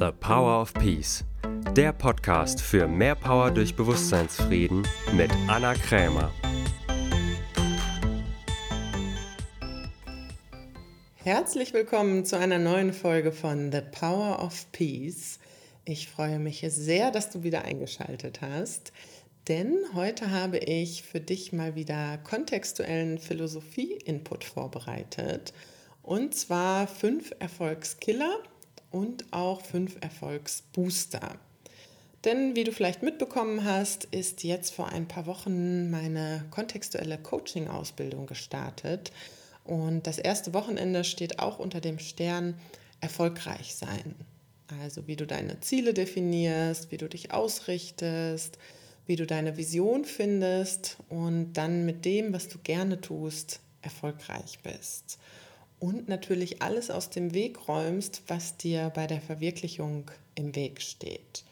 The Power of Peace, der Podcast für mehr Power durch Bewusstseinsfrieden mit Anna Krämer. Herzlich willkommen zu einer neuen Folge von The Power of Peace. Ich freue mich sehr, dass du wieder eingeschaltet hast, denn heute habe ich für dich mal wieder kontextuellen Philosophie-Input vorbereitet. Und zwar fünf Erfolgskiller und auch fünf Erfolgsbooster. Denn wie du vielleicht mitbekommen hast, ist jetzt vor ein paar Wochen meine kontextuelle Coaching-Ausbildung gestartet. Und das erste Wochenende steht auch unter dem Stern erfolgreich sein. Also wie du deine Ziele definierst, wie du dich ausrichtest, wie du deine Vision findest und dann mit dem, was du gerne tust, erfolgreich bist. Und natürlich alles aus dem Weg räumst, was dir bei der Verwirklichung im Weg steht.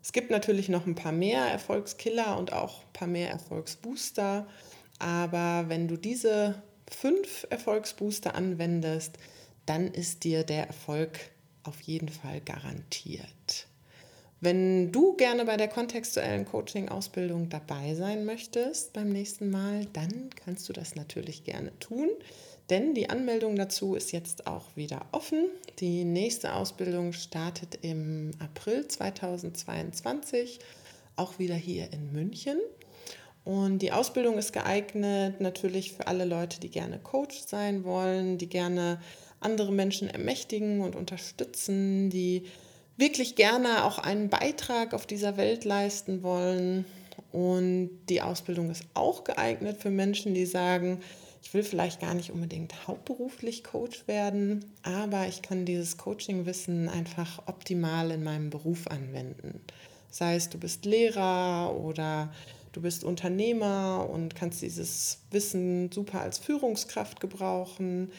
Es gibt natürlich noch ein paar mehr Erfolgskiller und auch ein paar mehr Erfolgsbooster. Aber wenn du diese fünf Erfolgsbooster anwendest, dann ist dir der Erfolg auf jeden Fall garantiert. Wenn du gerne bei der kontextuellen Coaching-Ausbildung dabei sein möchtest beim nächsten Mal, dann kannst du das natürlich gerne tun, denn die Anmeldung dazu ist jetzt auch wieder offen. Die nächste Ausbildung startet im April 2022, auch wieder hier in München. Und die Ausbildung ist geeignet natürlich für alle Leute, die gerne Coach sein wollen, die gerne andere Menschen ermächtigen und unterstützen, die wirklich gerne auch einen Beitrag auf dieser Welt leisten wollen. Und die Ausbildung ist auch geeignet für Menschen, die sagen, ich will vielleicht gar nicht unbedingt hauptberuflich Coach werden, aber ich kann dieses Coaching-Wissen einfach optimal in meinem Beruf anwenden. Sei es, du bist Lehrer oder du bist Unternehmer und kannst dieses Wissen super als Führungskraft gebrauchen.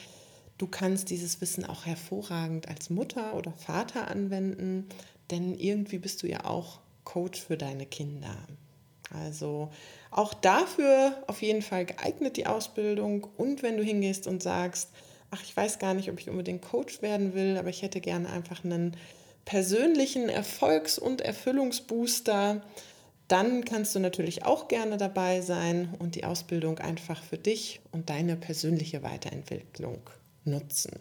Du kannst dieses Wissen auch hervorragend als Mutter oder Vater anwenden, denn irgendwie bist du ja auch Coach für deine Kinder. Also auch dafür auf jeden Fall geeignet die Ausbildung. Und wenn du hingehst und sagst, ach, ich weiß gar nicht, ob ich unbedingt Coach werden will, aber ich hätte gerne einfach einen persönlichen Erfolgs- und Erfüllungsbooster, dann kannst du natürlich auch gerne dabei sein und die Ausbildung einfach für dich und deine persönliche Weiterentwicklung nutzen.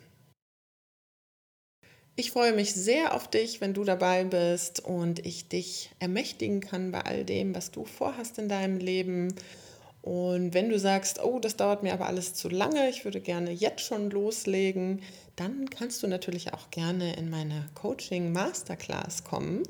Ich freue mich sehr auf dich, wenn du dabei bist und ich dich ermächtigen kann bei all dem, was du vorhast in deinem Leben. Und wenn du sagst, oh, das dauert mir aber alles zu lange, ich würde gerne jetzt schon loslegen, dann kannst du natürlich auch gerne in meine Coaching Masterclass kommen.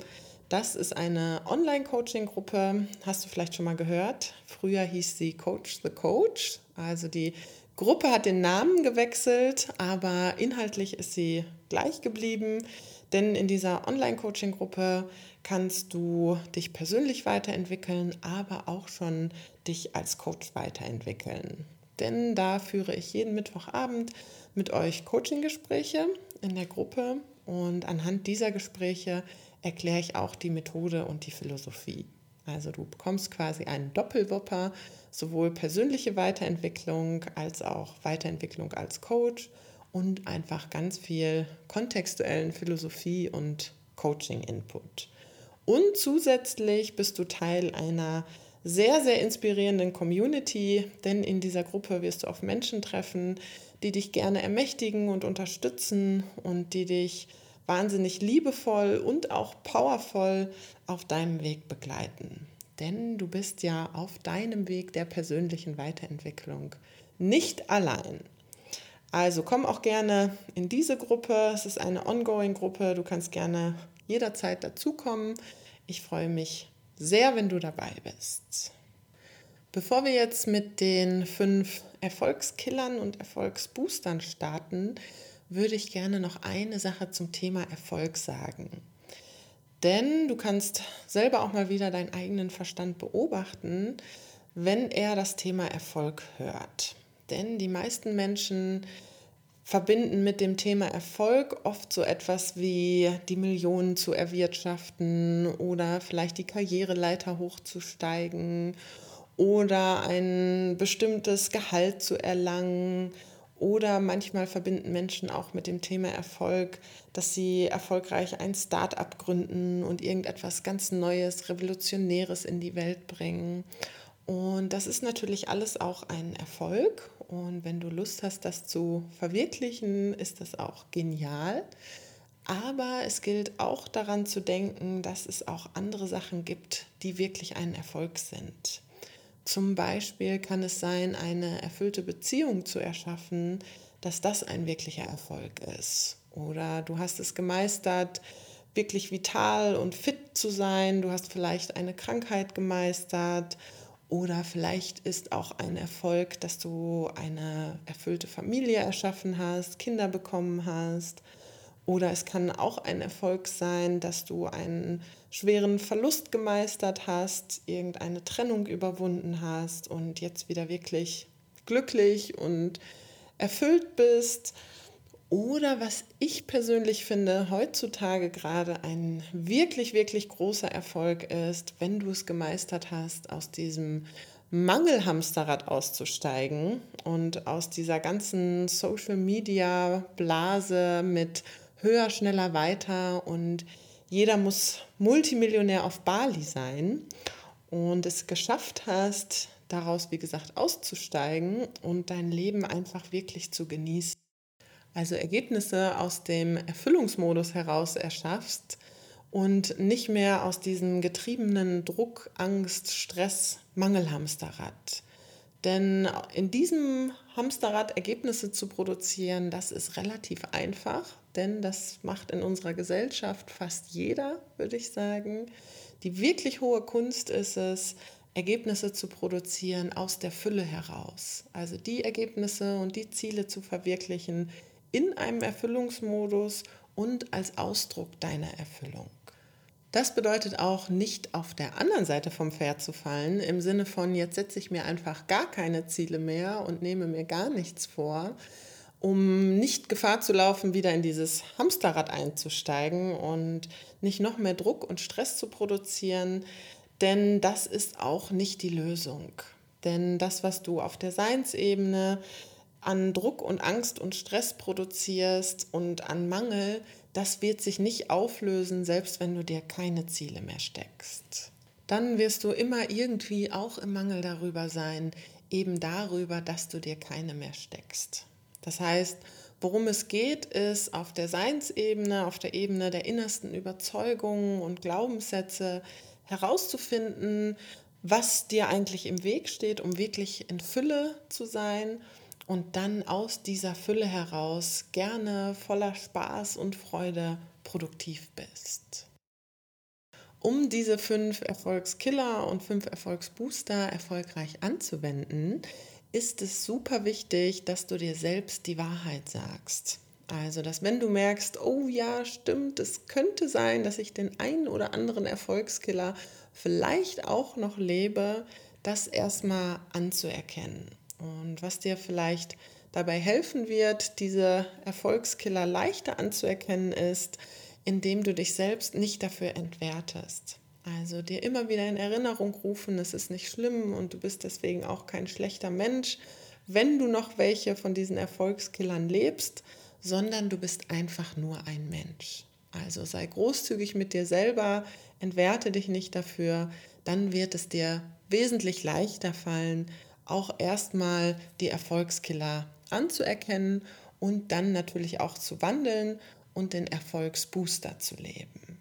Das ist eine Online-Coaching-Gruppe, hast du vielleicht schon mal gehört. Früher hieß sie Coach the Coach, also die Gruppe hat den Namen gewechselt, aber inhaltlich ist sie gleich geblieben, denn in dieser Online-Coaching-Gruppe kannst du dich persönlich weiterentwickeln, aber auch schon dich als Coach weiterentwickeln. Denn da führe ich jeden Mittwochabend mit euch Coaching-Gespräche in der Gruppe und anhand dieser Gespräche erkläre ich auch die Methode und die Philosophie. Also du bekommst quasi einen Doppelwopper, sowohl persönliche Weiterentwicklung als auch Weiterentwicklung als Coach und einfach ganz viel kontextuellen Philosophie und Coaching-Input. Und zusätzlich bist du Teil einer sehr, sehr inspirierenden Community, denn in dieser Gruppe wirst du auf Menschen treffen, die dich gerne ermächtigen und unterstützen und die dich wahnsinnig liebevoll und auch powervoll auf deinem Weg begleiten. Denn du bist ja auf deinem Weg der persönlichen Weiterentwicklung nicht allein. Also komm auch gerne in diese Gruppe. Es ist eine Ongoing-Gruppe. Du kannst gerne jederzeit dazukommen. Ich freue mich sehr, wenn du dabei bist. Bevor wir jetzt mit den fünf Erfolgskillern und Erfolgsboostern starten, würde ich gerne noch eine Sache zum Thema Erfolg sagen. Denn du kannst selber auch mal wieder deinen eigenen Verstand beobachten, wenn er das Thema Erfolg hört. Denn die meisten Menschen verbinden mit dem Thema Erfolg oft so etwas wie die Millionen zu erwirtschaften oder vielleicht die Karriereleiter hochzusteigen oder ein bestimmtes Gehalt zu erlangen Oder manchmal verbinden Menschen auch mit dem Thema Erfolg, dass sie erfolgreich ein Start-up gründen und irgendetwas ganz Neues, Revolutionäres in die Welt bringen. Und das ist natürlich alles auch ein Erfolg. Und wenn du Lust hast, das zu verwirklichen, ist das auch genial. Aber es gilt auch daran zu denken, dass es auch andere Sachen gibt, die wirklich ein Erfolg sind. Zum Beispiel kann es sein, eine erfüllte Beziehung zu erschaffen, dass das ein wirklicher Erfolg ist. Oder du hast es gemeistert, wirklich vital und fit zu sein. Du hast vielleicht eine Krankheit gemeistert. Oder vielleicht ist auch ein Erfolg, dass du eine erfüllte Familie erschaffen hast, Kinder bekommen hast oder es kann auch ein Erfolg sein, dass du einen schweren Verlust gemeistert hast, irgendeine Trennung überwunden hast und jetzt wieder wirklich glücklich und erfüllt bist. Oder was ich persönlich finde, heutzutage gerade ein wirklich, wirklich großer Erfolg ist, wenn du es gemeistert hast, aus diesem Mangelhamsterrad auszusteigen und aus dieser ganzen Social-Media-Blase mit höher, schneller, weiter und jeder muss Multimillionär auf Bali sein und es geschafft hast, daraus, wie gesagt, auszusteigen und dein Leben einfach wirklich zu genießen. Also Ergebnisse aus dem Erfüllungsmodus heraus erschaffst und nicht mehr aus diesem getriebenen Druck, Angst, Stress, Mangelhamsterrad. Denn in diesem Hamsterrad Ergebnisse zu produzieren, das ist relativ einfach denn das macht in unserer Gesellschaft fast jeder, würde ich sagen. Die wirklich hohe Kunst ist es, Ergebnisse zu produzieren aus der Fülle heraus. Also die Ergebnisse und die Ziele zu verwirklichen in einem Erfüllungsmodus und als Ausdruck deiner Erfüllung. Das bedeutet auch nicht auf der anderen Seite vom Pferd zu fallen, im Sinne von, jetzt setze ich mir einfach gar keine Ziele mehr und nehme mir gar nichts vor, um nicht Gefahr zu laufen, wieder in dieses Hamsterrad einzusteigen und nicht noch mehr Druck und Stress zu produzieren, denn das ist auch nicht die Lösung. Denn das, was du auf der Seinsebene an Druck und Angst und Stress produzierst und an Mangel, das wird sich nicht auflösen, selbst wenn du dir keine Ziele mehr steckst. Dann wirst du immer irgendwie auch im Mangel darüber sein, eben darüber, dass du dir keine mehr steckst. Das heißt, worum es geht, ist auf der Seinsebene, auf der Ebene der innersten Überzeugungen und Glaubenssätze herauszufinden, was dir eigentlich im Weg steht, um wirklich in Fülle zu sein und dann aus dieser Fülle heraus gerne voller Spaß und Freude produktiv bist. Um diese fünf Erfolgskiller und fünf Erfolgsbooster erfolgreich anzuwenden, ist es super wichtig, dass du dir selbst die Wahrheit sagst. Also, dass wenn du merkst, oh ja, stimmt, es könnte sein, dass ich den einen oder anderen Erfolgskiller vielleicht auch noch lebe, das erstmal anzuerkennen. Und was dir vielleicht dabei helfen wird, diese Erfolgskiller leichter anzuerkennen, ist, indem du dich selbst nicht dafür entwertest. Also dir immer wieder in Erinnerung rufen, es ist nicht schlimm und du bist deswegen auch kein schlechter Mensch, wenn du noch welche von diesen Erfolgskillern lebst, sondern du bist einfach nur ein Mensch. Also sei großzügig mit dir selber, entwerte dich nicht dafür, dann wird es dir wesentlich leichter fallen, auch erstmal die Erfolgskiller anzuerkennen und dann natürlich auch zu wandeln und den Erfolgsbooster zu leben.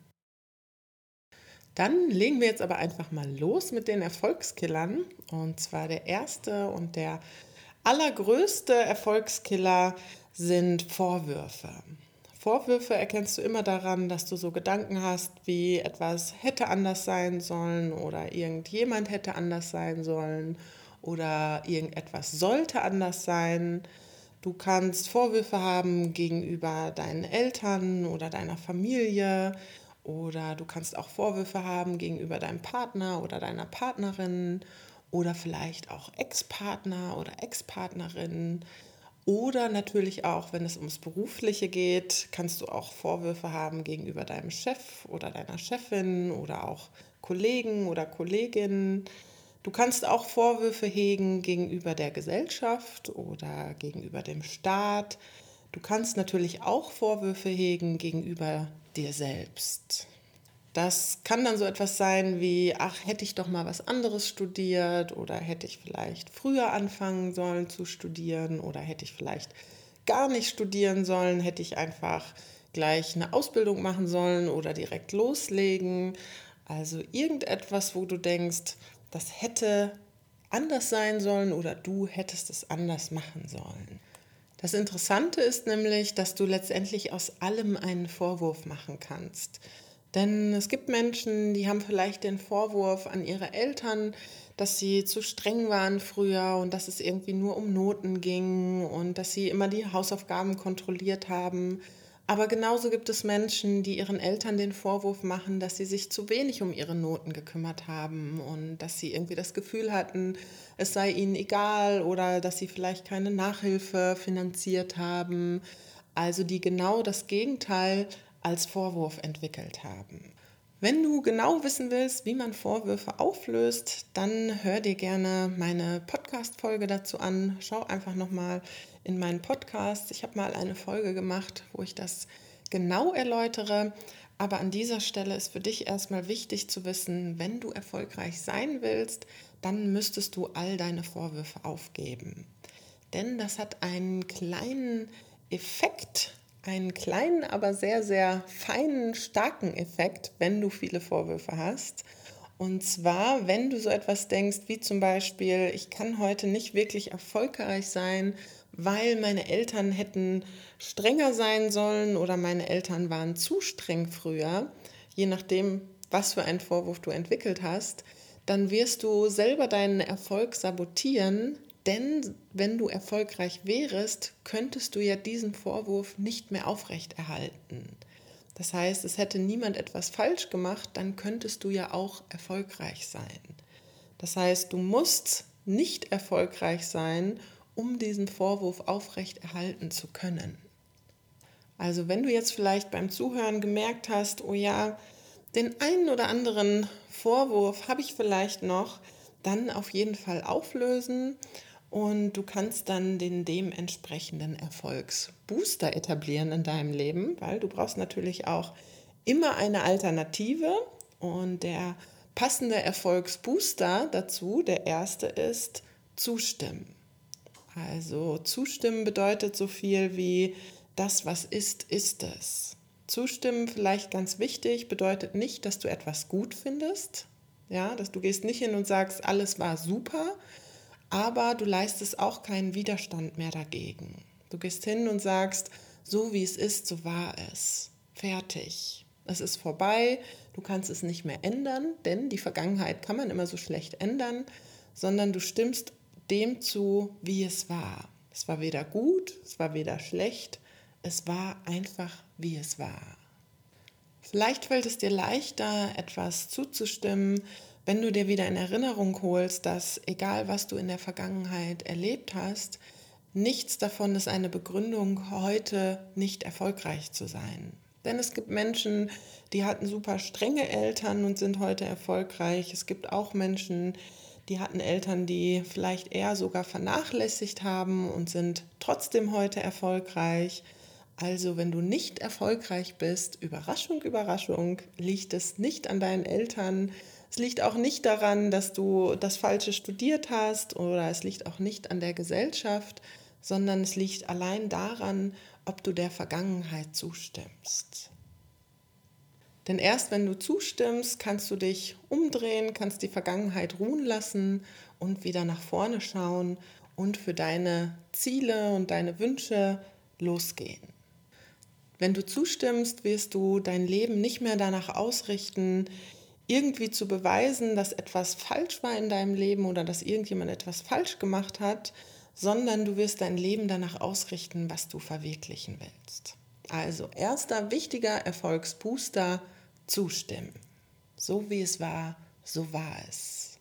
Dann legen wir jetzt aber einfach mal los mit den Erfolgskillern. Und zwar der erste und der allergrößte Erfolgskiller sind Vorwürfe. Vorwürfe erkennst du immer daran, dass du so Gedanken hast, wie etwas hätte anders sein sollen oder irgendjemand hätte anders sein sollen oder irgendetwas sollte anders sein. Du kannst Vorwürfe haben gegenüber deinen Eltern oder deiner Familie, oder du kannst auch Vorwürfe haben gegenüber deinem Partner oder deiner Partnerin oder vielleicht auch Ex-Partner oder Ex-Partnerin. Oder natürlich auch, wenn es ums Berufliche geht, kannst du auch Vorwürfe haben gegenüber deinem Chef oder deiner Chefin oder auch Kollegen oder Kolleginnen. Du kannst auch Vorwürfe hegen gegenüber der Gesellschaft oder gegenüber dem Staat. Du kannst natürlich auch Vorwürfe hegen gegenüber dir selbst. Das kann dann so etwas sein wie, ach, hätte ich doch mal was anderes studiert oder hätte ich vielleicht früher anfangen sollen zu studieren oder hätte ich vielleicht gar nicht studieren sollen, hätte ich einfach gleich eine Ausbildung machen sollen oder direkt loslegen. Also irgendetwas, wo du denkst, das hätte anders sein sollen oder du hättest es anders machen sollen. Das Interessante ist nämlich, dass du letztendlich aus allem einen Vorwurf machen kannst. Denn es gibt Menschen, die haben vielleicht den Vorwurf an ihre Eltern, dass sie zu streng waren früher und dass es irgendwie nur um Noten ging und dass sie immer die Hausaufgaben kontrolliert haben. Aber genauso gibt es Menschen, die ihren Eltern den Vorwurf machen, dass sie sich zu wenig um ihre Noten gekümmert haben und dass sie irgendwie das Gefühl hatten, es sei ihnen egal oder dass sie vielleicht keine Nachhilfe finanziert haben. Also die genau das Gegenteil als Vorwurf entwickelt haben. Wenn du genau wissen willst, wie man Vorwürfe auflöst, dann hör dir gerne meine Podcast-Folge dazu an. Schau einfach nochmal in meinen Podcast. Ich habe mal eine Folge gemacht, wo ich das genau erläutere. Aber an dieser Stelle ist für dich erstmal wichtig zu wissen, wenn du erfolgreich sein willst, dann müsstest du all deine Vorwürfe aufgeben. Denn das hat einen kleinen Effekt einen kleinen, aber sehr, sehr feinen, starken Effekt, wenn du viele Vorwürfe hast. Und zwar, wenn du so etwas denkst, wie zum Beispiel, ich kann heute nicht wirklich erfolgreich sein, weil meine Eltern hätten strenger sein sollen oder meine Eltern waren zu streng früher, je nachdem, was für einen Vorwurf du entwickelt hast, dann wirst du selber deinen Erfolg sabotieren, denn wenn du erfolgreich wärest, könntest du ja diesen Vorwurf nicht mehr aufrechterhalten. Das heißt, es hätte niemand etwas falsch gemacht, dann könntest du ja auch erfolgreich sein. Das heißt, du musst nicht erfolgreich sein, um diesen Vorwurf aufrechterhalten zu können. Also wenn du jetzt vielleicht beim Zuhören gemerkt hast, oh ja, den einen oder anderen Vorwurf habe ich vielleicht noch, dann auf jeden Fall auflösen und du kannst dann den dementsprechenden Erfolgsbooster etablieren in deinem Leben, weil du brauchst natürlich auch immer eine Alternative. Und der passende Erfolgsbooster dazu, der erste ist zustimmen. Also zustimmen bedeutet so viel wie das, was ist, ist es. Zustimmen, vielleicht ganz wichtig, bedeutet nicht, dass du etwas gut findest. Ja, dass du gehst nicht hin und sagst, alles war super, aber du leistest auch keinen Widerstand mehr dagegen. Du gehst hin und sagst, so wie es ist, so war es. Fertig. Es ist vorbei, du kannst es nicht mehr ändern, denn die Vergangenheit kann man immer so schlecht ändern, sondern du stimmst dem zu, wie es war. Es war weder gut, es war weder schlecht, es war einfach, wie es war. Vielleicht fällt es dir leichter, etwas zuzustimmen, wenn du dir wieder in Erinnerung holst, dass egal was du in der Vergangenheit erlebt hast, nichts davon ist eine Begründung, heute nicht erfolgreich zu sein. Denn es gibt Menschen, die hatten super strenge Eltern und sind heute erfolgreich. Es gibt auch Menschen, die hatten Eltern, die vielleicht eher sogar vernachlässigt haben und sind trotzdem heute erfolgreich. Also wenn du nicht erfolgreich bist, Überraschung, Überraschung, liegt es nicht an deinen Eltern, es liegt auch nicht daran, dass du das Falsche studiert hast oder es liegt auch nicht an der Gesellschaft, sondern es liegt allein daran, ob du der Vergangenheit zustimmst. Denn erst wenn du zustimmst, kannst du dich umdrehen, kannst die Vergangenheit ruhen lassen und wieder nach vorne schauen und für deine Ziele und deine Wünsche losgehen. Wenn du zustimmst, wirst du dein Leben nicht mehr danach ausrichten, irgendwie zu beweisen, dass etwas falsch war in deinem Leben oder dass irgendjemand etwas falsch gemacht hat, sondern du wirst dein Leben danach ausrichten, was du verwirklichen willst. Also erster wichtiger Erfolgsbooster, zustimmen. So wie es war, so war es.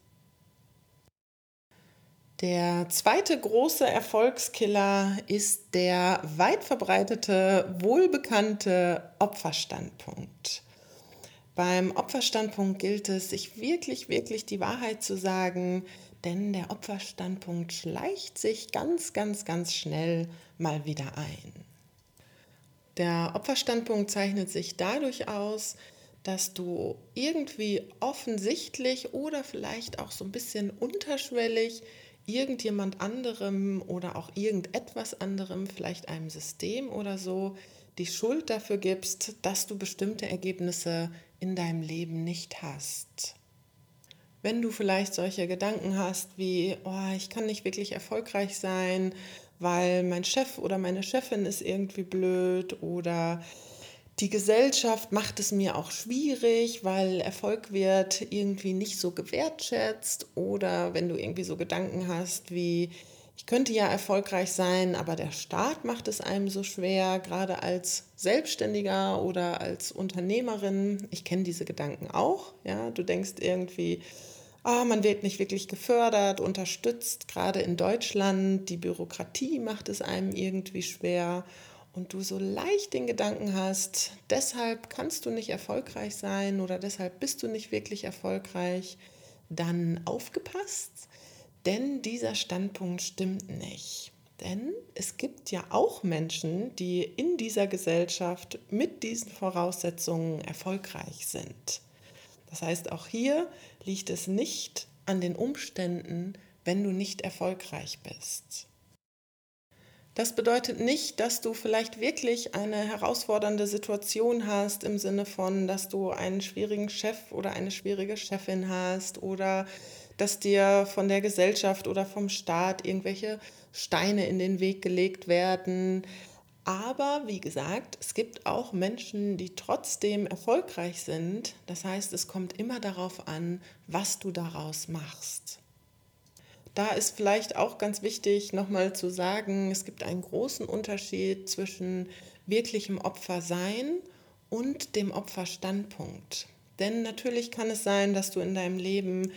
Der zweite große Erfolgskiller ist der weit verbreitete, wohlbekannte Opferstandpunkt. Beim Opferstandpunkt gilt es, sich wirklich, wirklich die Wahrheit zu sagen, denn der Opferstandpunkt schleicht sich ganz, ganz, ganz schnell mal wieder ein. Der Opferstandpunkt zeichnet sich dadurch aus, dass du irgendwie offensichtlich oder vielleicht auch so ein bisschen unterschwellig irgendjemand anderem oder auch irgendetwas anderem, vielleicht einem System oder so, die Schuld dafür gibst, dass du bestimmte Ergebnisse in deinem Leben nicht hast. Wenn du vielleicht solche Gedanken hast wie, oh, ich kann nicht wirklich erfolgreich sein, weil mein Chef oder meine Chefin ist irgendwie blöd oder die Gesellschaft macht es mir auch schwierig, weil Erfolg wird irgendwie nicht so gewertschätzt oder wenn du irgendwie so Gedanken hast wie, ich könnte ja erfolgreich sein, aber der Staat macht es einem so schwer, gerade als Selbstständiger oder als Unternehmerin. Ich kenne diese Gedanken auch. Ja, du denkst irgendwie, oh, man wird nicht wirklich gefördert, unterstützt, gerade in Deutschland. Die Bürokratie macht es einem irgendwie schwer. Und du so leicht den Gedanken hast, deshalb kannst du nicht erfolgreich sein oder deshalb bist du nicht wirklich erfolgreich, dann aufgepasst denn dieser Standpunkt stimmt nicht. Denn es gibt ja auch Menschen, die in dieser Gesellschaft mit diesen Voraussetzungen erfolgreich sind. Das heißt, auch hier liegt es nicht an den Umständen, wenn du nicht erfolgreich bist. Das bedeutet nicht, dass du vielleicht wirklich eine herausfordernde Situation hast im Sinne von, dass du einen schwierigen Chef oder eine schwierige Chefin hast oder dass dir von der Gesellschaft oder vom Staat irgendwelche Steine in den Weg gelegt werden. Aber wie gesagt, es gibt auch Menschen, die trotzdem erfolgreich sind. Das heißt, es kommt immer darauf an, was du daraus machst. Da ist vielleicht auch ganz wichtig, nochmal zu sagen, es gibt einen großen Unterschied zwischen wirklichem Opfersein und dem Opferstandpunkt. Denn natürlich kann es sein, dass du in deinem Leben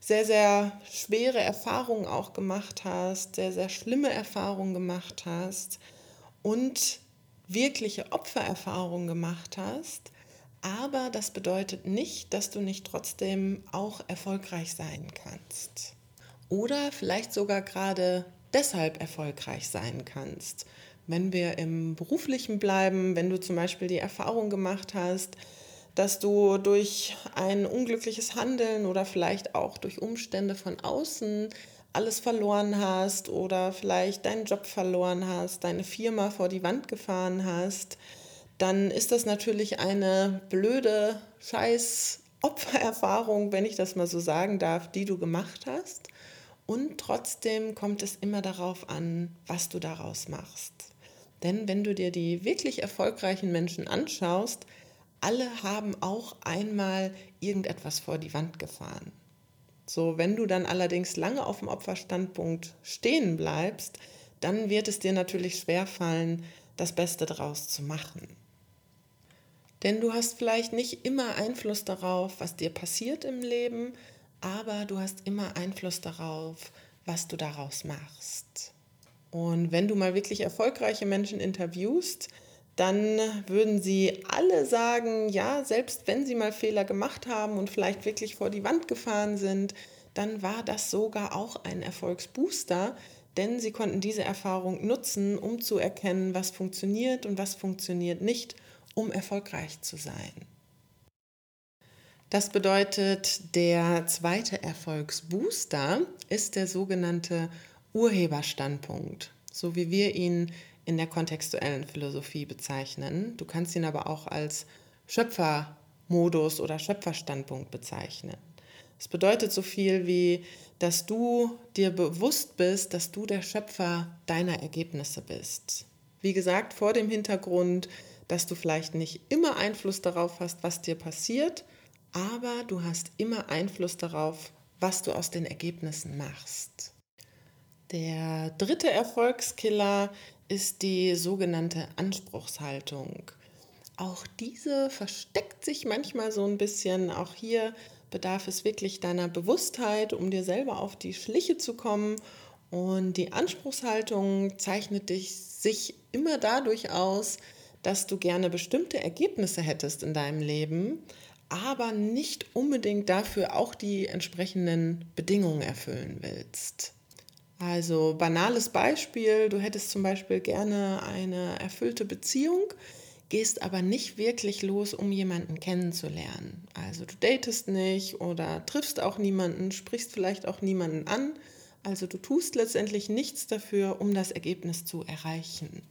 sehr, sehr schwere Erfahrungen auch gemacht hast, sehr, sehr schlimme Erfahrungen gemacht hast und wirkliche Opfererfahrungen gemacht hast. Aber das bedeutet nicht, dass du nicht trotzdem auch erfolgreich sein kannst. Oder vielleicht sogar gerade deshalb erfolgreich sein kannst. Wenn wir im beruflichen bleiben, wenn du zum Beispiel die Erfahrung gemacht hast, dass du durch ein unglückliches Handeln oder vielleicht auch durch Umstände von außen alles verloren hast oder vielleicht deinen Job verloren hast, deine Firma vor die Wand gefahren hast, dann ist das natürlich eine blöde Scheiß Opfererfahrung, wenn ich das mal so sagen darf, die du gemacht hast. Und trotzdem kommt es immer darauf an, was du daraus machst. Denn wenn du dir die wirklich erfolgreichen Menschen anschaust, alle haben auch einmal irgendetwas vor die Wand gefahren. So, wenn du dann allerdings lange auf dem Opferstandpunkt stehen bleibst, dann wird es dir natürlich schwerfallen, das Beste daraus zu machen. Denn du hast vielleicht nicht immer Einfluss darauf, was dir passiert im Leben, aber du hast immer Einfluss darauf, was du daraus machst. Und wenn du mal wirklich erfolgreiche Menschen interviewst, dann würden sie alle sagen, ja, selbst wenn sie mal Fehler gemacht haben und vielleicht wirklich vor die Wand gefahren sind, dann war das sogar auch ein Erfolgsbooster, denn sie konnten diese Erfahrung nutzen, um zu erkennen, was funktioniert und was funktioniert nicht, um erfolgreich zu sein. Das bedeutet, der zweite Erfolgsbooster ist der sogenannte Urheberstandpunkt, so wie wir ihn in der kontextuellen Philosophie bezeichnen. Du kannst ihn aber auch als Schöpfermodus oder Schöpferstandpunkt bezeichnen. Es bedeutet so viel wie, dass du dir bewusst bist, dass du der Schöpfer deiner Ergebnisse bist. Wie gesagt, vor dem Hintergrund, dass du vielleicht nicht immer Einfluss darauf hast, was dir passiert, aber du hast immer Einfluss darauf, was du aus den Ergebnissen machst. Der dritte Erfolgskiller ist die sogenannte Anspruchshaltung. Auch diese versteckt sich manchmal so ein bisschen. Auch hier bedarf es wirklich deiner Bewusstheit, um dir selber auf die Schliche zu kommen. Und die Anspruchshaltung zeichnet dich, sich immer dadurch aus, dass du gerne bestimmte Ergebnisse hättest in deinem Leben, aber nicht unbedingt dafür auch die entsprechenden Bedingungen erfüllen willst. Also banales Beispiel, du hättest zum Beispiel gerne eine erfüllte Beziehung, gehst aber nicht wirklich los, um jemanden kennenzulernen. Also du datest nicht oder triffst auch niemanden, sprichst vielleicht auch niemanden an. Also du tust letztendlich nichts dafür, um das Ergebnis zu erreichen.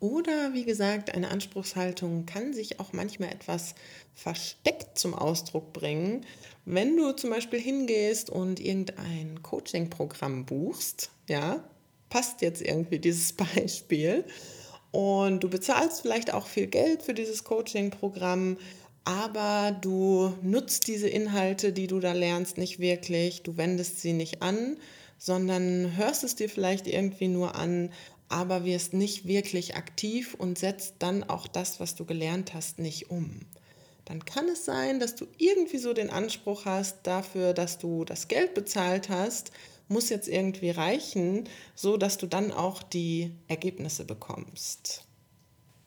Oder wie gesagt, eine Anspruchshaltung kann sich auch manchmal etwas versteckt zum Ausdruck bringen. Wenn du zum Beispiel hingehst und irgendein Coaching-Programm buchst, ja, passt jetzt irgendwie dieses Beispiel, und du bezahlst vielleicht auch viel Geld für dieses Coaching-Programm, aber du nutzt diese Inhalte, die du da lernst, nicht wirklich. Du wendest sie nicht an, sondern hörst es dir vielleicht irgendwie nur an, aber wirst nicht wirklich aktiv und setzt dann auch das, was du gelernt hast, nicht um. Dann kann es sein, dass du irgendwie so den Anspruch hast dafür, dass du das Geld bezahlt hast, muss jetzt irgendwie reichen, so dass du dann auch die Ergebnisse bekommst.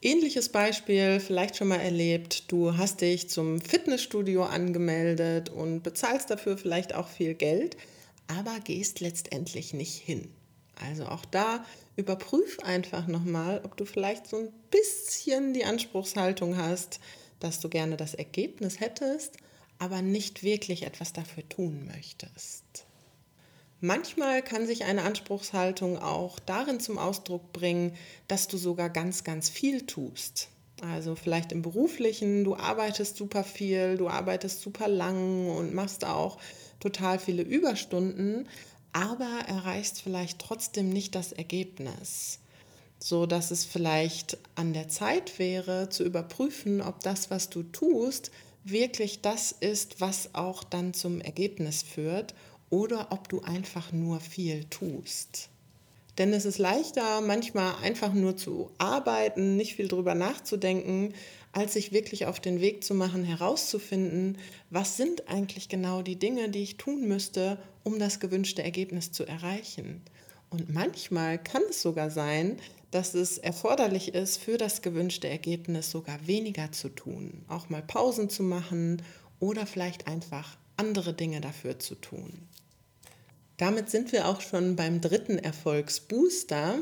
Ähnliches Beispiel vielleicht schon mal erlebt. Du hast dich zum Fitnessstudio angemeldet und bezahlst dafür vielleicht auch viel Geld, aber gehst letztendlich nicht hin. Also auch da überprüf einfach nochmal, ob du vielleicht so ein bisschen die Anspruchshaltung hast, dass du gerne das Ergebnis hättest, aber nicht wirklich etwas dafür tun möchtest. Manchmal kann sich eine Anspruchshaltung auch darin zum Ausdruck bringen, dass du sogar ganz, ganz viel tust. Also vielleicht im beruflichen, du arbeitest super viel, du arbeitest super lang und machst auch total viele Überstunden, aber erreichst vielleicht trotzdem nicht das Ergebnis, so dass es vielleicht an der Zeit wäre zu überprüfen, ob das, was du tust, wirklich das ist, was auch dann zum Ergebnis führt oder ob du einfach nur viel tust. Denn es ist leichter, manchmal einfach nur zu arbeiten, nicht viel drüber nachzudenken, als sich wirklich auf den Weg zu machen, herauszufinden, was sind eigentlich genau die Dinge, die ich tun müsste, um das gewünschte Ergebnis zu erreichen. Und manchmal kann es sogar sein, dass es erforderlich ist, für das gewünschte Ergebnis sogar weniger zu tun, auch mal Pausen zu machen oder vielleicht einfach andere Dinge dafür zu tun. Damit sind wir auch schon beim dritten Erfolgsbooster,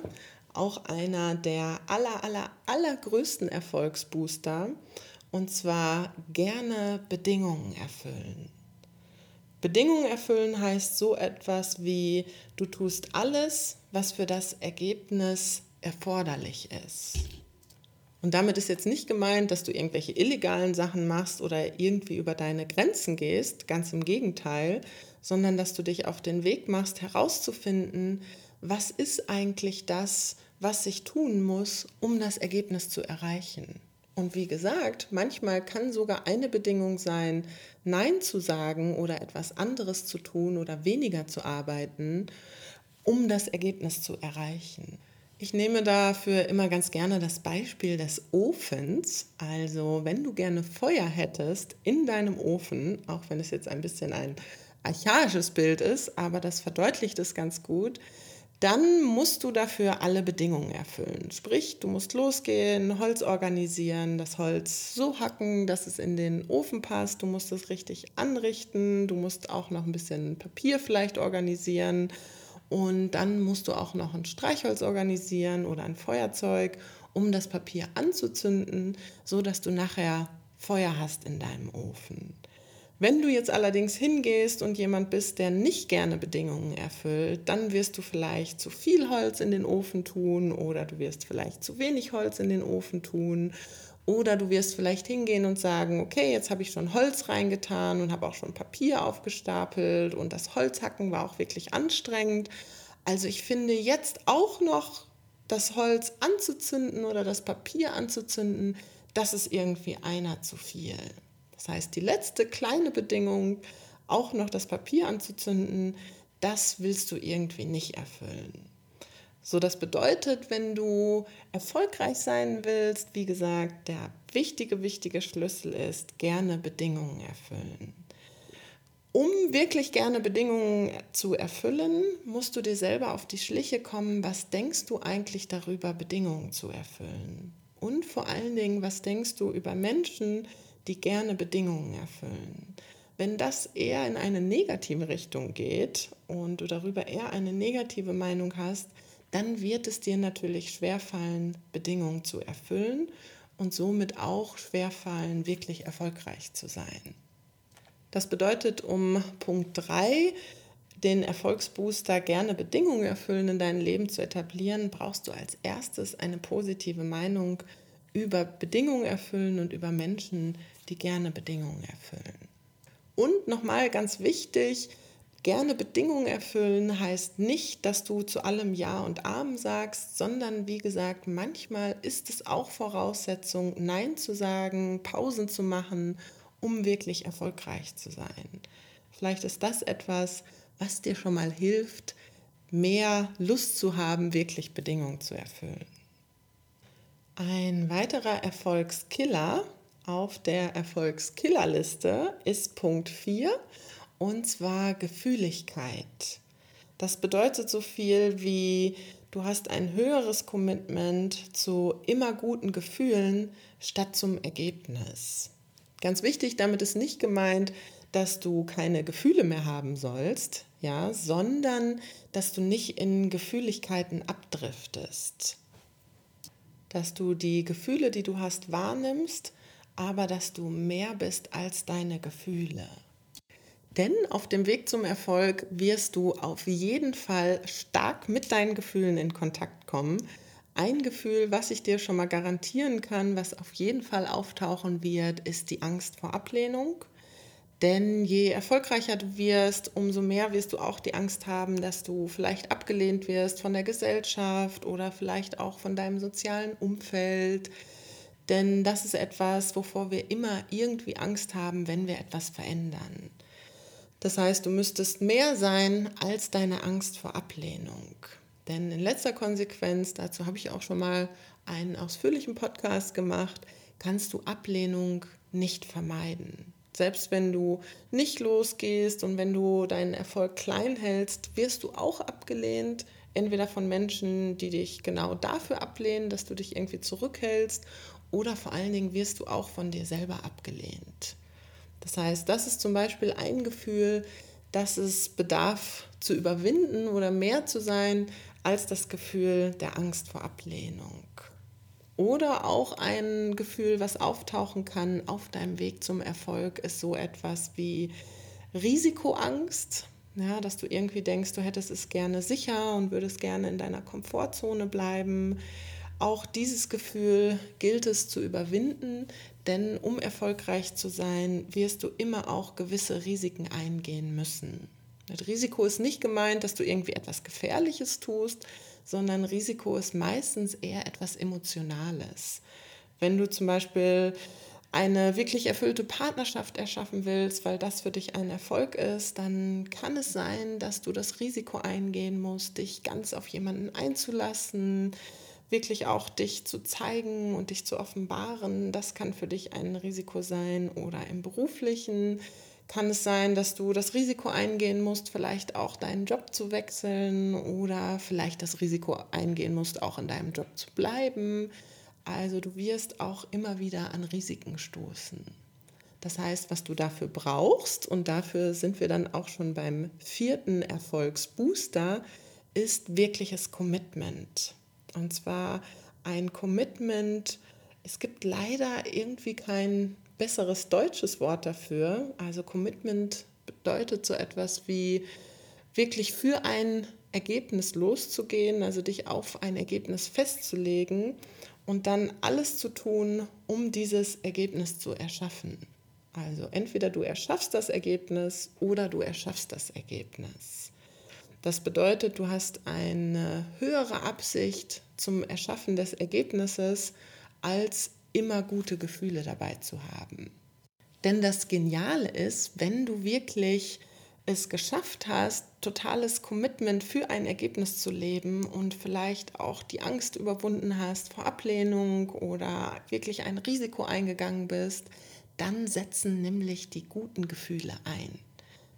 auch einer der aller, aller, allergrößten Erfolgsbooster, und zwar gerne Bedingungen erfüllen. Bedingungen erfüllen heißt so etwas wie, du tust alles, was für das Ergebnis erforderlich ist. Und damit ist jetzt nicht gemeint, dass du irgendwelche illegalen Sachen machst oder irgendwie über deine Grenzen gehst, ganz im Gegenteil, sondern dass du dich auf den Weg machst, herauszufinden, was ist eigentlich das, was ich tun muss, um das Ergebnis zu erreichen. Und wie gesagt, manchmal kann sogar eine Bedingung sein, Nein zu sagen oder etwas anderes zu tun oder weniger zu arbeiten, um das Ergebnis zu erreichen. Ich nehme dafür immer ganz gerne das Beispiel des Ofens. Also wenn du gerne Feuer hättest in deinem Ofen, auch wenn es jetzt ein bisschen ein archaisches Bild ist, aber das verdeutlicht es ganz gut, dann musst du dafür alle Bedingungen erfüllen. Sprich, du musst losgehen, Holz organisieren, das Holz so hacken, dass es in den Ofen passt, du musst es richtig anrichten, du musst auch noch ein bisschen Papier vielleicht organisieren und dann musst du auch noch ein Streichholz organisieren oder ein Feuerzeug, um das Papier anzuzünden, so dass du nachher Feuer hast in deinem Ofen. Wenn du jetzt allerdings hingehst und jemand bist, der nicht gerne Bedingungen erfüllt, dann wirst du vielleicht zu viel Holz in den Ofen tun oder du wirst vielleicht zu wenig Holz in den Ofen tun oder du wirst vielleicht hingehen und sagen, okay, jetzt habe ich schon Holz reingetan und habe auch schon Papier aufgestapelt und das Holzhacken war auch wirklich anstrengend. Also ich finde jetzt auch noch das Holz anzuzünden oder das Papier anzuzünden, das ist irgendwie einer zu viel. Das heißt, die letzte kleine Bedingung, auch noch das Papier anzuzünden, das willst du irgendwie nicht erfüllen. So, das bedeutet, wenn du erfolgreich sein willst, wie gesagt, der wichtige, wichtige Schlüssel ist, gerne Bedingungen erfüllen. Um wirklich gerne Bedingungen zu erfüllen, musst du dir selber auf die Schliche kommen, was denkst du eigentlich darüber, Bedingungen zu erfüllen? Und vor allen Dingen, was denkst du über Menschen, die gerne Bedingungen erfüllen? Wenn das eher in eine negative Richtung geht und du darüber eher eine negative Meinung hast, dann wird es dir natürlich schwerfallen, Bedingungen zu erfüllen und somit auch schwerfallen, wirklich erfolgreich zu sein. Das bedeutet, um Punkt 3 den Erfolgsbooster gerne Bedingungen erfüllen in deinem Leben zu etablieren, brauchst du als erstes eine positive Meinung über Bedingungen erfüllen und über Menschen, die gerne Bedingungen erfüllen. Und nochmal ganz wichtig, gerne Bedingungen erfüllen heißt nicht, dass du zu allem Ja und Amen sagst, sondern wie gesagt, manchmal ist es auch Voraussetzung, Nein zu sagen, Pausen zu machen, um wirklich erfolgreich zu sein. Vielleicht ist das etwas, was dir schon mal hilft, mehr Lust zu haben, wirklich Bedingungen zu erfüllen. Ein weiterer Erfolgskiller auf der Erfolgskillerliste ist Punkt 4 und zwar Gefühligkeit. Das bedeutet so viel wie du hast ein höheres Commitment zu immer guten Gefühlen statt zum Ergebnis. Ganz wichtig, damit ist nicht gemeint, dass du keine Gefühle mehr haben sollst, ja, sondern dass du nicht in Gefühligkeiten abdriftest. Dass du die Gefühle, die du hast, wahrnimmst, aber dass du mehr bist als deine Gefühle. Denn auf dem Weg zum Erfolg wirst du auf jeden Fall stark mit deinen Gefühlen in Kontakt kommen. Ein Gefühl, was ich dir schon mal garantieren kann, was auf jeden Fall auftauchen wird, ist die Angst vor Ablehnung. Denn je erfolgreicher du wirst, umso mehr wirst du auch die Angst haben, dass du vielleicht abgelehnt wirst von der Gesellschaft oder vielleicht auch von deinem sozialen Umfeld. Denn das ist etwas, wovor wir immer irgendwie Angst haben, wenn wir etwas verändern. Das heißt, du müsstest mehr sein als deine Angst vor Ablehnung. Denn in letzter Konsequenz, dazu habe ich auch schon mal einen ausführlichen Podcast gemacht, kannst du Ablehnung nicht vermeiden. Selbst wenn du nicht losgehst und wenn du deinen Erfolg klein hältst, wirst du auch abgelehnt. Entweder von Menschen, die dich genau dafür ablehnen, dass du dich irgendwie zurückhältst, oder vor allen Dingen wirst du auch von dir selber abgelehnt. Das heißt, das ist zum Beispiel ein Gefühl, dass es bedarf zu überwinden oder mehr zu sein als das Gefühl der Angst vor Ablehnung. Oder auch ein Gefühl, was auftauchen kann auf deinem Weg zum Erfolg, ist so etwas wie Risikoangst. Ja, dass du irgendwie denkst, du hättest es gerne sicher und würdest gerne in deiner Komfortzone bleiben. Auch dieses Gefühl gilt es zu überwinden, denn um erfolgreich zu sein, wirst du immer auch gewisse Risiken eingehen müssen. Mit Risiko ist nicht gemeint, dass du irgendwie etwas Gefährliches tust, sondern Risiko ist meistens eher etwas Emotionales. Wenn du zum Beispiel eine wirklich erfüllte Partnerschaft erschaffen willst, weil das für dich ein Erfolg ist, dann kann es sein, dass du das Risiko eingehen musst, dich ganz auf jemanden einzulassen, wirklich auch dich zu zeigen und dich zu offenbaren. Das kann für dich ein Risiko sein oder im beruflichen kann es sein, dass du das Risiko eingehen musst, vielleicht auch deinen Job zu wechseln oder vielleicht das Risiko eingehen musst, auch in deinem Job zu bleiben. Also du wirst auch immer wieder an Risiken stoßen. Das heißt, was du dafür brauchst, und dafür sind wir dann auch schon beim vierten Erfolgsbooster, ist wirkliches Commitment. Und zwar ein Commitment, es gibt leider irgendwie kein besseres deutsches Wort dafür. Also Commitment bedeutet so etwas wie wirklich für ein Ergebnis loszugehen, also dich auf ein Ergebnis festzulegen und dann alles zu tun, um dieses Ergebnis zu erschaffen. Also entweder du erschaffst das Ergebnis oder du erschaffst das Ergebnis. Das bedeutet, du hast eine höhere Absicht zum Erschaffen des Ergebnisses als immer gute Gefühle dabei zu haben. Denn das Geniale ist, wenn du wirklich es geschafft hast, totales Commitment für ein Ergebnis zu leben und vielleicht auch die Angst überwunden hast vor Ablehnung oder wirklich ein Risiko eingegangen bist, dann setzen nämlich die guten Gefühle ein.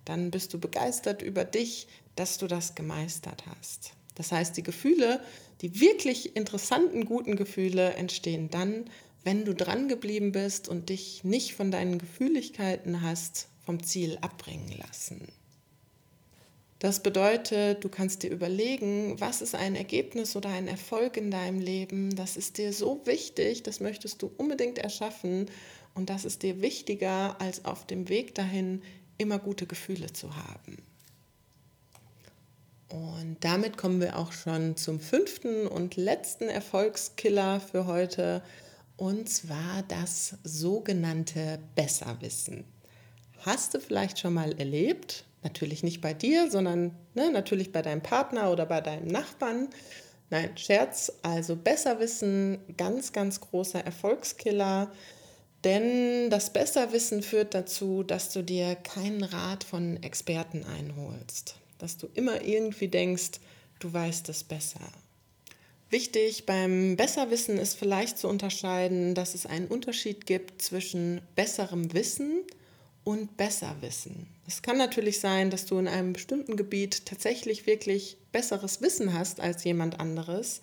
Dann bist du begeistert über dich, dass du das gemeistert hast. Das heißt, die Gefühle, Die wirklich interessanten, guten Gefühle entstehen dann, wenn du dran geblieben bist und dich nicht von deinen Gefühligkeiten hast vom Ziel abbringen lassen. Das bedeutet, du kannst dir überlegen, was ist ein Ergebnis oder ein Erfolg in deinem Leben, das ist dir so wichtig, das möchtest du unbedingt erschaffen und das ist dir wichtiger, als auf dem Weg dahin immer gute Gefühle zu haben. Und damit kommen wir auch schon zum fünften und letzten Erfolgskiller für heute, und zwar das sogenannte Besserwissen. Hast du vielleicht schon mal erlebt, natürlich nicht bei dir, sondern ne, natürlich bei deinem Partner oder bei deinem Nachbarn. Nein, Scherz, also Besserwissen, ganz, ganz großer Erfolgskiller. Denn das Besserwissen führt dazu, dass du dir keinen Rat von Experten einholst. Dass du immer irgendwie denkst, du weißt es besser. Wichtig beim Besserwissen ist vielleicht zu unterscheiden, dass es einen Unterschied gibt zwischen besserem Wissen und Besserwissen. Es kann natürlich sein, dass du in einem bestimmten Gebiet tatsächlich wirklich besseres Wissen hast als jemand anderes.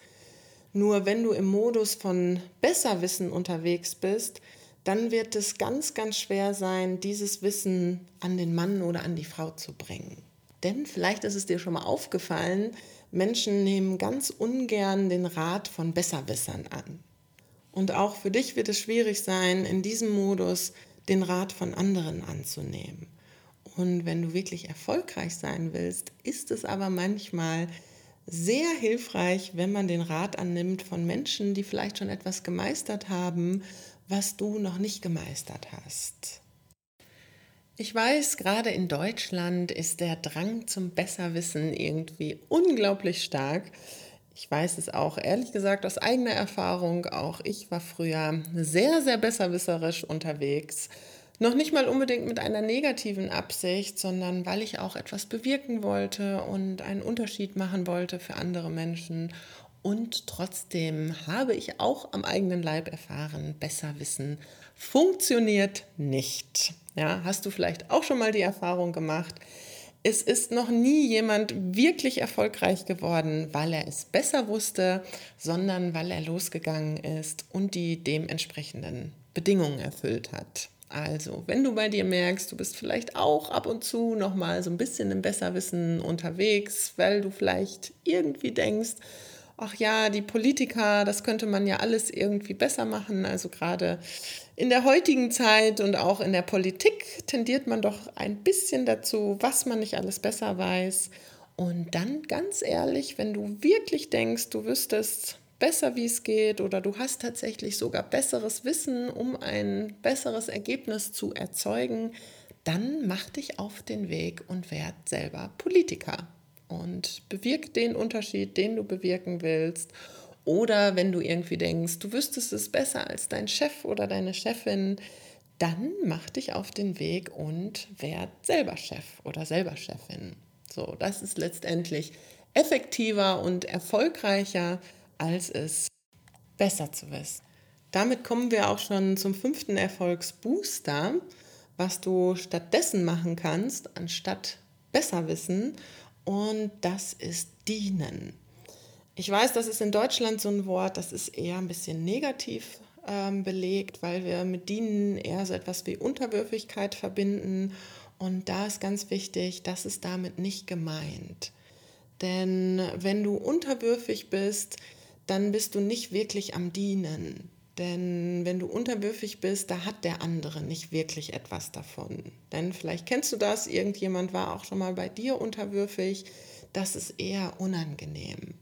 Nur wenn du im Modus von Besserwissen unterwegs bist, dann wird es ganz, ganz schwer sein, dieses Wissen an den Mann oder an die Frau zu bringen. Denn vielleicht ist es dir schon mal aufgefallen, Menschen nehmen ganz ungern den Rat von Besserwissern an. Und auch für dich wird es schwierig sein, in diesem Modus den Rat von anderen anzunehmen. Und wenn du wirklich erfolgreich sein willst, ist es aber manchmal sehr hilfreich, wenn man den Rat annimmt von Menschen, die vielleicht schon etwas gemeistert haben was du noch nicht gemeistert hast. Ich weiß, gerade in Deutschland ist der Drang zum Besserwissen irgendwie unglaublich stark. Ich weiß es auch ehrlich gesagt aus eigener Erfahrung. Auch ich war früher sehr, sehr besserwisserisch unterwegs. Noch nicht mal unbedingt mit einer negativen Absicht, sondern weil ich auch etwas bewirken wollte und einen Unterschied machen wollte für andere Menschen und trotzdem habe ich auch am eigenen Leib erfahren, besser wissen funktioniert nicht. Ja, hast du vielleicht auch schon mal die Erfahrung gemacht? Es ist noch nie jemand wirklich erfolgreich geworden, weil er es besser wusste, sondern weil er losgegangen ist und die dementsprechenden Bedingungen erfüllt hat. Also, wenn du bei dir merkst, du bist vielleicht auch ab und zu noch mal so ein bisschen im Besserwissen unterwegs, weil du vielleicht irgendwie denkst, ach ja, die Politiker, das könnte man ja alles irgendwie besser machen. Also gerade in der heutigen Zeit und auch in der Politik tendiert man doch ein bisschen dazu, was man nicht alles besser weiß. Und dann ganz ehrlich, wenn du wirklich denkst, du wüsstest besser, wie es geht oder du hast tatsächlich sogar besseres Wissen, um ein besseres Ergebnis zu erzeugen, dann mach dich auf den Weg und werd selber Politiker und bewirk den Unterschied, den du bewirken willst. Oder wenn du irgendwie denkst, du wüsstest es besser als dein Chef oder deine Chefin, dann mach dich auf den Weg und werd selber Chef oder selber Chefin. So, das ist letztendlich effektiver und erfolgreicher, als es besser zu wissen. Damit kommen wir auch schon zum fünften Erfolgsbooster, was du stattdessen machen kannst, anstatt besser wissen und das ist dienen. Ich weiß, das ist in Deutschland so ein Wort, das ist eher ein bisschen negativ ähm, belegt, weil wir mit dienen eher so etwas wie Unterwürfigkeit verbinden. Und da ist ganz wichtig, das ist damit nicht gemeint. Denn wenn du unterwürfig bist, dann bist du nicht wirklich am Dienen. Denn wenn du unterwürfig bist, da hat der andere nicht wirklich etwas davon. Denn vielleicht kennst du das, irgendjemand war auch schon mal bei dir unterwürfig. Das ist eher unangenehm.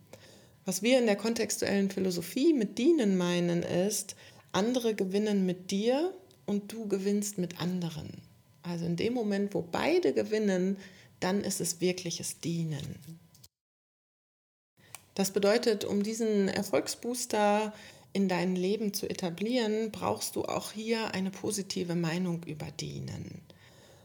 Was wir in der kontextuellen Philosophie mit dienen meinen, ist, andere gewinnen mit dir und du gewinnst mit anderen. Also in dem Moment, wo beide gewinnen, dann ist es wirkliches Dienen. Das bedeutet, um diesen Erfolgsbooster in dein Leben zu etablieren, brauchst du auch hier eine positive Meinung über Dienen.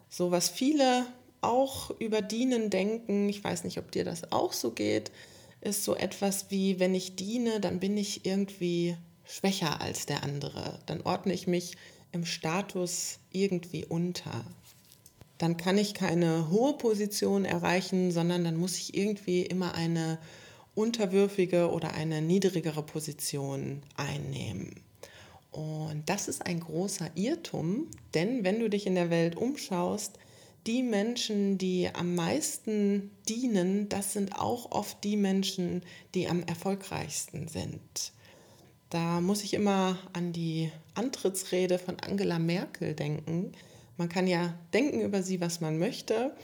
So was viele auch über Dienen denken, ich weiß nicht, ob dir das auch so geht, ist so etwas wie, wenn ich diene, dann bin ich irgendwie schwächer als der andere. Dann ordne ich mich im Status irgendwie unter. Dann kann ich keine hohe Position erreichen, sondern dann muss ich irgendwie immer eine unterwürfige oder eine niedrigere Position einnehmen. Und das ist ein großer Irrtum, denn wenn du dich in der Welt umschaust, die Menschen, die am meisten dienen, das sind auch oft die Menschen, die am erfolgreichsten sind. Da muss ich immer an die Antrittsrede von Angela Merkel denken. Man kann ja denken über sie, was man möchte,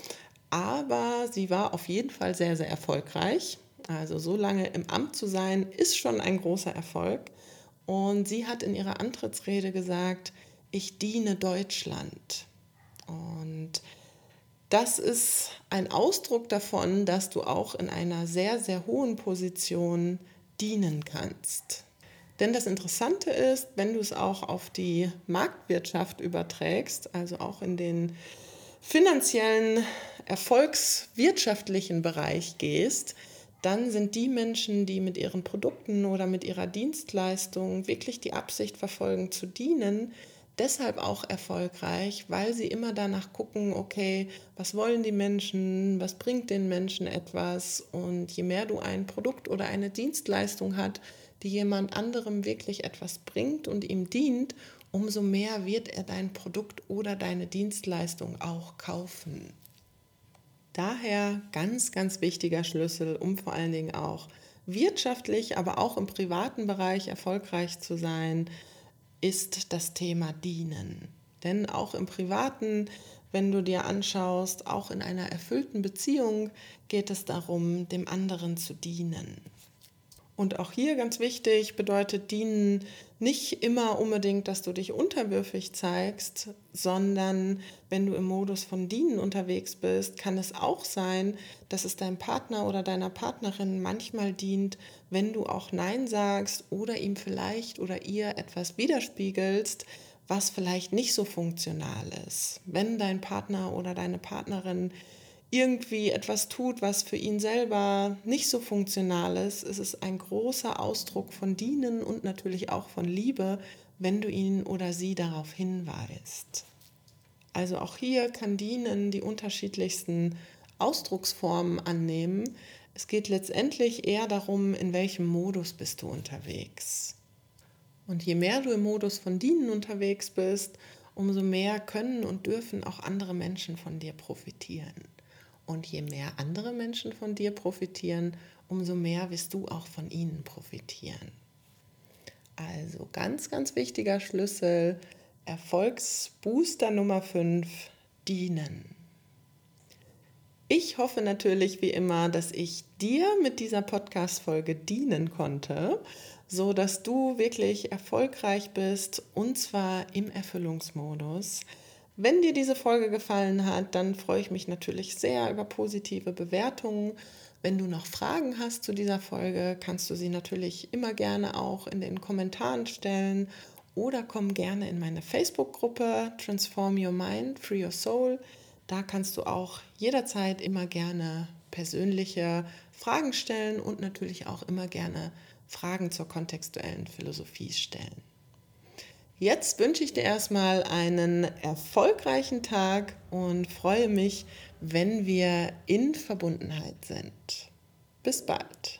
aber sie war auf jeden Fall sehr, sehr erfolgreich. Also so lange im Amt zu sein, ist schon ein großer Erfolg. Und sie hat in ihrer Antrittsrede gesagt, ich diene Deutschland. Und das ist ein Ausdruck davon, dass du auch in einer sehr, sehr hohen Position dienen kannst. Denn das Interessante ist, wenn du es auch auf die Marktwirtschaft überträgst, also auch in den finanziellen, erfolgswirtschaftlichen Bereich gehst, dann sind die Menschen, die mit ihren Produkten oder mit ihrer Dienstleistung wirklich die Absicht verfolgen zu dienen, deshalb auch erfolgreich, weil sie immer danach gucken, okay, was wollen die Menschen, was bringt den Menschen etwas und je mehr du ein Produkt oder eine Dienstleistung hast, die jemand anderem wirklich etwas bringt und ihm dient, umso mehr wird er dein Produkt oder deine Dienstleistung auch kaufen. Daher ganz, ganz wichtiger Schlüssel, um vor allen Dingen auch wirtschaftlich, aber auch im privaten Bereich erfolgreich zu sein, ist das Thema Dienen. Denn auch im privaten, wenn du dir anschaust, auch in einer erfüllten Beziehung geht es darum, dem anderen zu dienen. Und auch hier ganz wichtig bedeutet dienen nicht immer unbedingt, dass du dich unterwürfig zeigst, sondern wenn du im Modus von dienen unterwegs bist, kann es auch sein, dass es deinem Partner oder deiner Partnerin manchmal dient, wenn du auch Nein sagst oder ihm vielleicht oder ihr etwas widerspiegelst, was vielleicht nicht so funktional ist. Wenn dein Partner oder deine Partnerin irgendwie etwas tut, was für ihn selber nicht so funktional ist, ist es ein großer Ausdruck von Dienen und natürlich auch von Liebe, wenn du ihn oder sie darauf hinweist. Also auch hier kann Dienen die unterschiedlichsten Ausdrucksformen annehmen. Es geht letztendlich eher darum, in welchem Modus bist du unterwegs. Und je mehr du im Modus von Dienen unterwegs bist, umso mehr können und dürfen auch andere Menschen von dir profitieren. Und je mehr andere Menschen von dir profitieren, umso mehr wirst du auch von ihnen profitieren. Also ganz, ganz wichtiger Schlüssel, Erfolgsbooster Nummer 5, dienen. Ich hoffe natürlich wie immer, dass ich dir mit dieser Podcast-Folge dienen konnte, so dass du wirklich erfolgreich bist und zwar im Erfüllungsmodus. Wenn dir diese Folge gefallen hat, dann freue ich mich natürlich sehr über positive Bewertungen. Wenn du noch Fragen hast zu dieser Folge, kannst du sie natürlich immer gerne auch in den Kommentaren stellen oder komm gerne in meine Facebook-Gruppe Transform Your Mind, Free Your Soul. Da kannst du auch jederzeit immer gerne persönliche Fragen stellen und natürlich auch immer gerne Fragen zur kontextuellen Philosophie stellen. Jetzt wünsche ich dir erstmal einen erfolgreichen Tag und freue mich, wenn wir in Verbundenheit sind. Bis bald.